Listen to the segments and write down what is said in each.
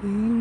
Only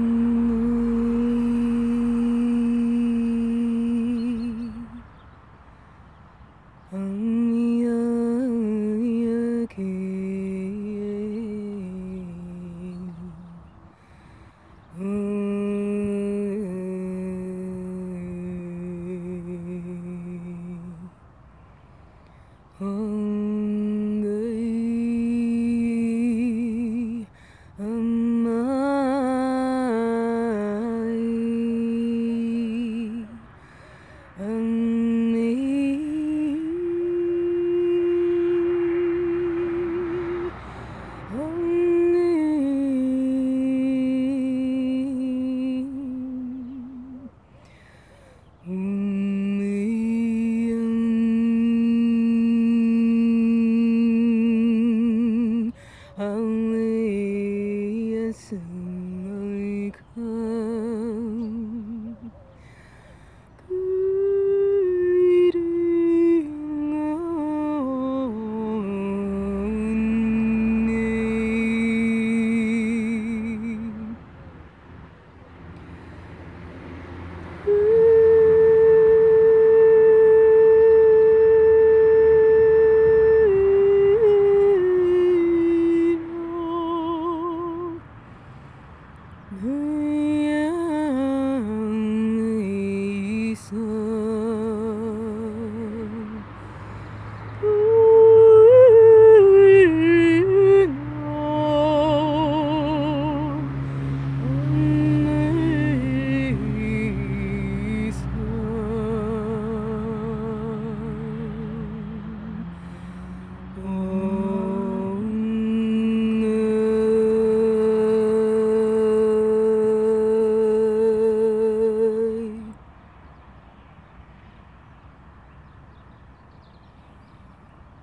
Hmm.